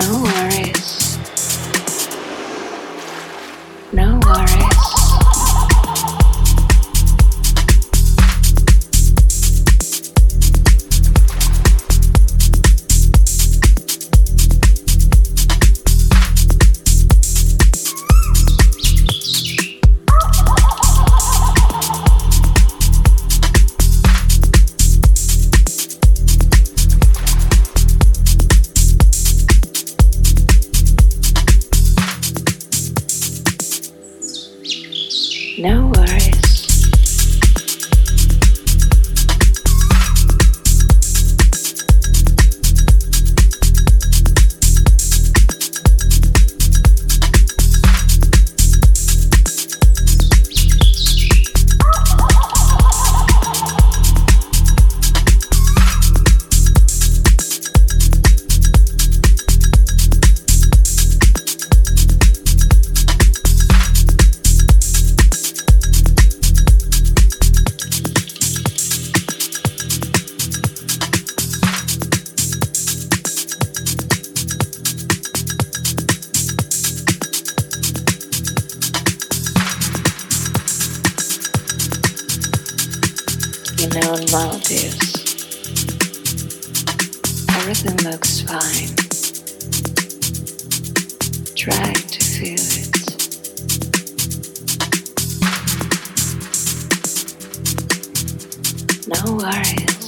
No worries. No worries. rhythm looks fine. Try to feel it. No worries.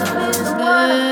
love good.